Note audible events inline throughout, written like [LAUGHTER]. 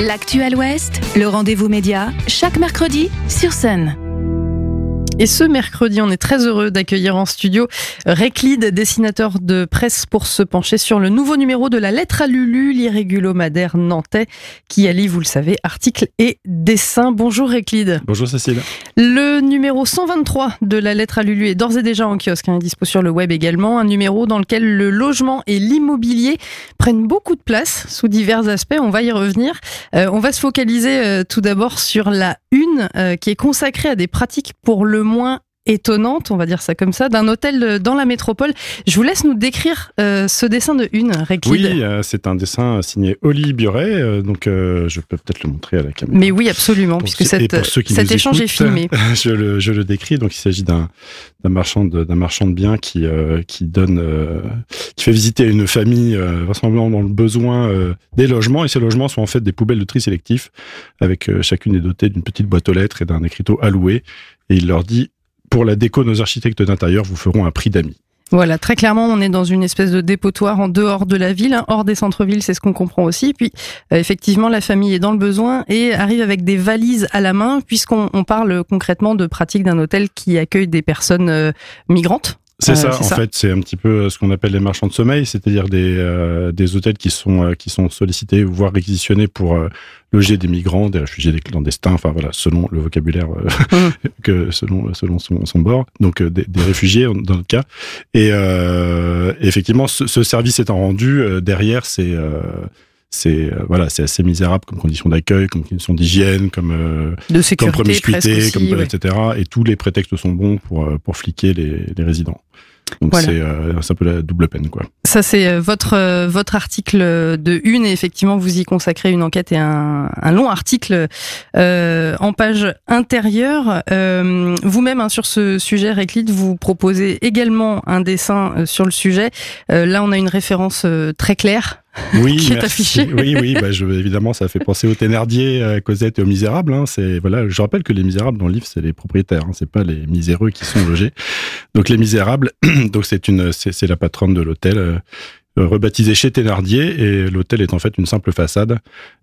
L'actuel Ouest, le rendez-vous média, chaque mercredi sur Sun. Et ce mercredi, on est très heureux d'accueillir en studio Réclide, dessinateur de presse, pour se pencher sur le nouveau numéro de la lettre à Lulu, l'irrégulomadaire nantais, qui allie, vous le savez, articles et dessins. Bonjour Réclide. Bonjour Cécile. Le numéro 123 de la lettre à Lulu est d'ores et déjà en kiosque, hein, dispo sur le web également. Un numéro dans lequel le logement et l'immobilier prennent beaucoup de place sous divers aspects. On va y revenir. Euh, on va se focaliser euh, tout d'abord sur la une euh, qui est consacrée à des pratiques pour le moins étonnante, on va dire ça comme ça, d'un hôtel dans la métropole. Je vous laisse nous décrire euh, ce dessin de une, Réclide. Oui, euh, c'est un dessin signé Oli Buret, euh, donc euh, je peux peut-être le montrer à la caméra. Mais oui, absolument, puisque cette, cet échange est filmé. [LAUGHS] je, le, je le décris, donc il s'agit d'un marchand de d'un marchand de biens qui qui donne qui fait visiter à une famille vraisemblablement dans le besoin des logements et ces logements sont en fait des poubelles de tri sélectif avec chacune est dotée d'une petite boîte aux lettres et d'un écriteau alloué et il leur dit pour la déco, nos architectes d'intérieur vous feront un prix d'amis. Voilà, très clairement, on est dans une espèce de dépotoir en dehors de la ville, hein, hors des centres-villes, c'est ce qu'on comprend aussi. Puis, euh, effectivement, la famille est dans le besoin et arrive avec des valises à la main, puisqu'on on parle concrètement de pratique d'un hôtel qui accueille des personnes euh, migrantes. C'est Euh, ça, en ça. fait, c'est un petit peu ce qu'on appelle les marchands de sommeil, c'est-à-dire des, euh, des hôtels qui sont, euh, qui sont sollicités, voire réquisitionnés pour euh, loger des migrants, des réfugiés, des clandestins, enfin voilà, selon le vocabulaire euh, [LAUGHS] que selon, selon son, son bord, donc euh, des, des réfugiés dans notre cas. Et euh, effectivement, ce, ce service étant rendu, euh, derrière, c'est euh, c'est euh, voilà, c'est assez misérable comme condition d'accueil, comme condition d'hygiène, comme euh, De comme sécurité, promiscuité, aussi, comme ouais. etc. Et tous les prétextes sont bons pour euh, pour fliquer les, les résidents. Donc Voilà. c'est euh, un peu la double peine quoi. Ça, c'est votre euh, votre article de une et effectivement, vous y consacrez une enquête et un, un long article euh, en page intérieure. Vous-même, hein, sur ce sujet, Réclide, vous proposez également un dessin sur le sujet. Là, on a une référence très claire. [LAUGHS] Oui, Qui est merci. affiché. Oui, oui, bah, je, évidemment, ça fait penser aux Thénardier, à Cosette et aux Misérables. Hein. C'est voilà, je rappelle que les Misérables dans le livre, c'est les propriétaires, hein. c'est pas les miséreux qui sont logés. Donc les Misérables, [CLEARS THROAT] donc c'est une, c'est c'est la patronne de l'hôtel. Euh, rebaptisé chez Thénardier et l'hôtel est en fait une simple façade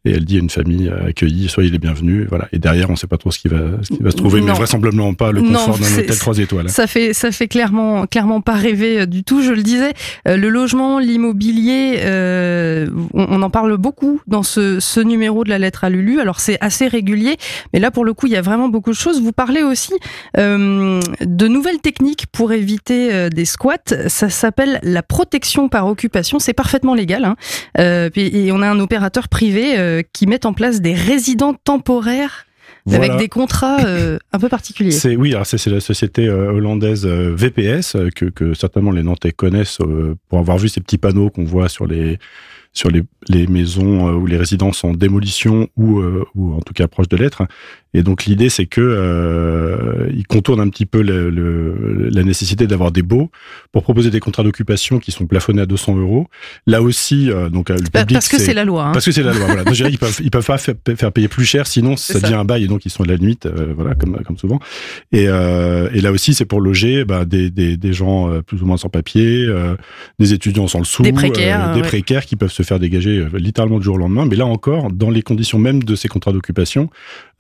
et elle dit à une famille euh, accueillie soyez les bienvenus voilà et derrière on sait pas trop ce qui va ce qui va se trouver mais Non. vraisemblablement pas le confort d'un hôtel trois étoiles Ça fait ça fait clairement clairement pas rêver euh, du tout. Je le disais, le logement, l'immobilier, euh, on, on en parle beaucoup dans ce, ce numéro de la lettre à Lulu. Alors c'est assez régulier, mais là pour le coup il y a vraiment beaucoup de choses. Vous parlez aussi euh, de nouvelles techniques pour éviter des squats. Ça s'appelle la protection par occupation. C'est parfaitement légal. Hein. Euh, et on a un opérateur privé euh, qui met en place des résidents temporaires Voilà. avec des contrats euh, un peu particuliers. C'est oui, c'est la société euh, hollandaise euh, VPS que, que certainement les Nantais connaissent pour avoir vu ces petits panneaux qu'on voit sur les sur les, les maisons où les résidences en démolition ou ou en tout cas proches de l'être. Et donc l'idée c'est que euh, ils contournent un petit peu le, le- la nécessité d'avoir des baux pour proposer des contrats d'occupation qui sont plafonnés à 200 euros. Là aussi, euh, donc euh, le public Parce que c'est la loi. hein. parce que c'est la loi. Voilà. Donc, qu'ils peuvent, ils peuvent pas faire, faire payer plus cher, sinon ça ça. devient un bail et donc ils sont à la limite, euh, voilà, comme comme souvent. Et, euh, et là aussi, c'est pour loger bah, des, des des gens euh, plus ou moins sans papier, euh, des étudiants sans le sou, Des précaires, des ouais. précaires qui peuvent se faire dégager littéralement du jour au lendemain. Mais là encore, dans les conditions même de ces contrats d'occupation,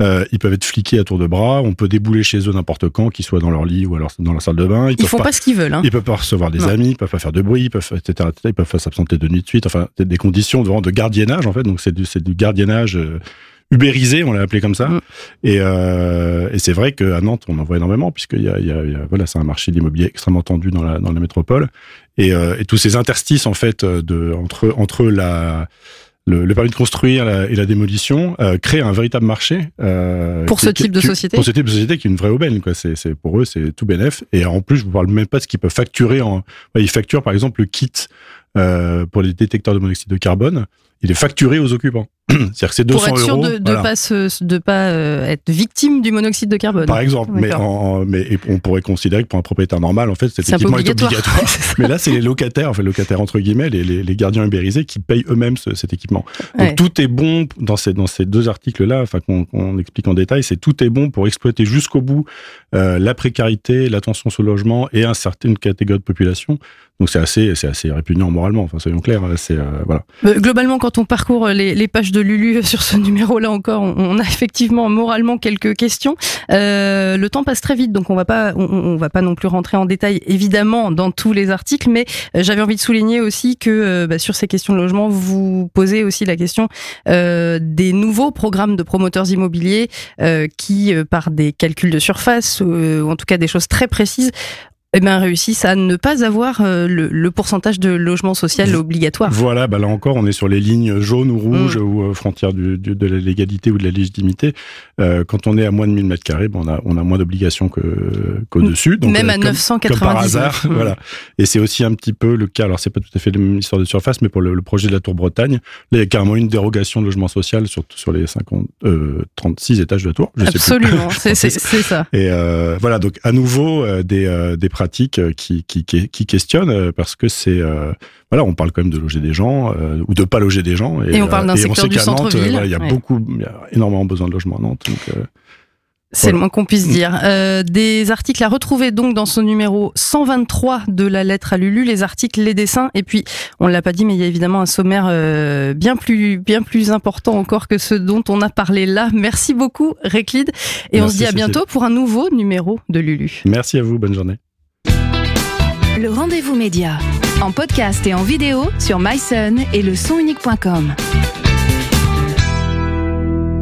euh, ils peuvent être fliqués à tour de bras. On peut débouler chez eux n'importe quand, qu'ils soient dans leur lit ou alors dans la salle de bain. Ils, peuvent font pas ce qu'ils veulent. Hein. ils peuvent pas recevoir des Non. amis, ils peuvent pas faire de bruit, ils peuvent, etc., etc. Ils peuvent pas s'absenter de nuit de suite. Enfin, des conditions vraiment de gardiennage, en fait. Donc, c'est du, gardiennage euh, ubérisé, on l'a appelé comme ça. Mm. Et, euh, et c'est vrai qu'à Nantes, on en voit énormément, puisqu'il y a, il y a, il y a- voilà, c'est un marché de l'immobilier extrêmement tendu dans la, dans la métropole. Et, euh, et tous ces interstices, en fait, de, entre, entre la, le, le permis de construire la- et la démolition euh, créent un véritable marché euh, Pour qui- ce qui- type de société Pour ce type de société qui est une vraie aubaine, quoi. C'est, c'est pour eux, c'est tout bénef. Et en plus, je vous parle même pas de ce qu'ils peuvent facturer en. ils facturent par exemple le kit euh, pour les détecteurs de monoxyde de carbone. Il est facturé aux occupants. [CLEARS THROAT] C'est-à-dire que c'est 200 Pour être sûr euros. de ne voilà. pas, se, de pas euh, être victime du monoxyde de carbone. Par exemple, mais, en, on pourrait considérer que pour un propriétaire normal, en fait, cet C'est équipement est obligatoire. obligatoire. [LAUGHS] mais là, c'est les locataires, enfin, locataires entre guillemets, les, les, les gardiens ubérisés qui payent eux-mêmes ce- cet équipement. Donc Ouais. tout est bon dans ces, dans ces deux articles-là, enfin qu'on explique en détail, c'est tout est bon pour exploiter jusqu'au bout euh, la précarité, l'attention sur le logement et un certain catégorie de population. Donc c'est assez, c'est assez répugnant moralement. Enfin, soyons clairs. C'est voilà. Globalement, quand on parcourt les, les pages de Lulu sur ce [LAUGHS] numéro-là encore, on, a effectivement moralement quelques questions. le temps passe très vite, donc on va pas, on, on, va pas non plus rentrer en détail évidemment dans tous les articles, mais j'avais envie de souligner aussi que bah, sur ces questions de logement, vous posez aussi la question des nouveaux programmes de promoteurs immobiliers qui, par des calculs de surface, ou en tout cas des choses très précises, eh ben, réussissent à ne pas avoir euh, le, le, pourcentage de logement social obligatoire. Voilà, bah là encore, on est sur les lignes jaunes ou rouges mm. ou euh, frontières du, du, de la légalité ou de la légitimité. Euh, quand on est à moins de 1000 mètres carrés, ben on a, on a moins d'obligations qu'au-dessus. Même à 999. Comme par hasard, [LAUGHS] voilà. Et c'est aussi un petit peu le cas, alors c'est pas tout à fait l'histoire de surface, mais pour le, le, projet de la Tour Bretagne, là, il y a carrément une dérogation de logement social sur, sur les 50, 36 étages de la Tour. Je Absolument, [LAUGHS] c'est ça. Et voilà, donc à nouveau, des, des pratiques euh, qui, qui, qui questionnent euh, parce que c'est euh, voilà, on parle quand même de loger des gens ou de pas loger des gens. Et, on parle d'un secteur du centre-ville. il y a beaucoup, il y a énormément besoin de logements à Nantes. Donc, c'est le moins qu'on puisse dire. Euh, des articles à retrouver donc dans ce numéro 123 de la lettre à Lulu, les articles, les dessins, et puis on l'a pas dit, mais il y a évidemment un sommaire euh, bien plus bien plus important encore que ce dont on a parlé là. Merci beaucoup, Réclide, et on se dit à bientôt pour un nouveau numéro de Lulu. Merci à vous, bonne journée. Le rendez-vous média, en podcast et en vidéo sur myson et le sonunique.com.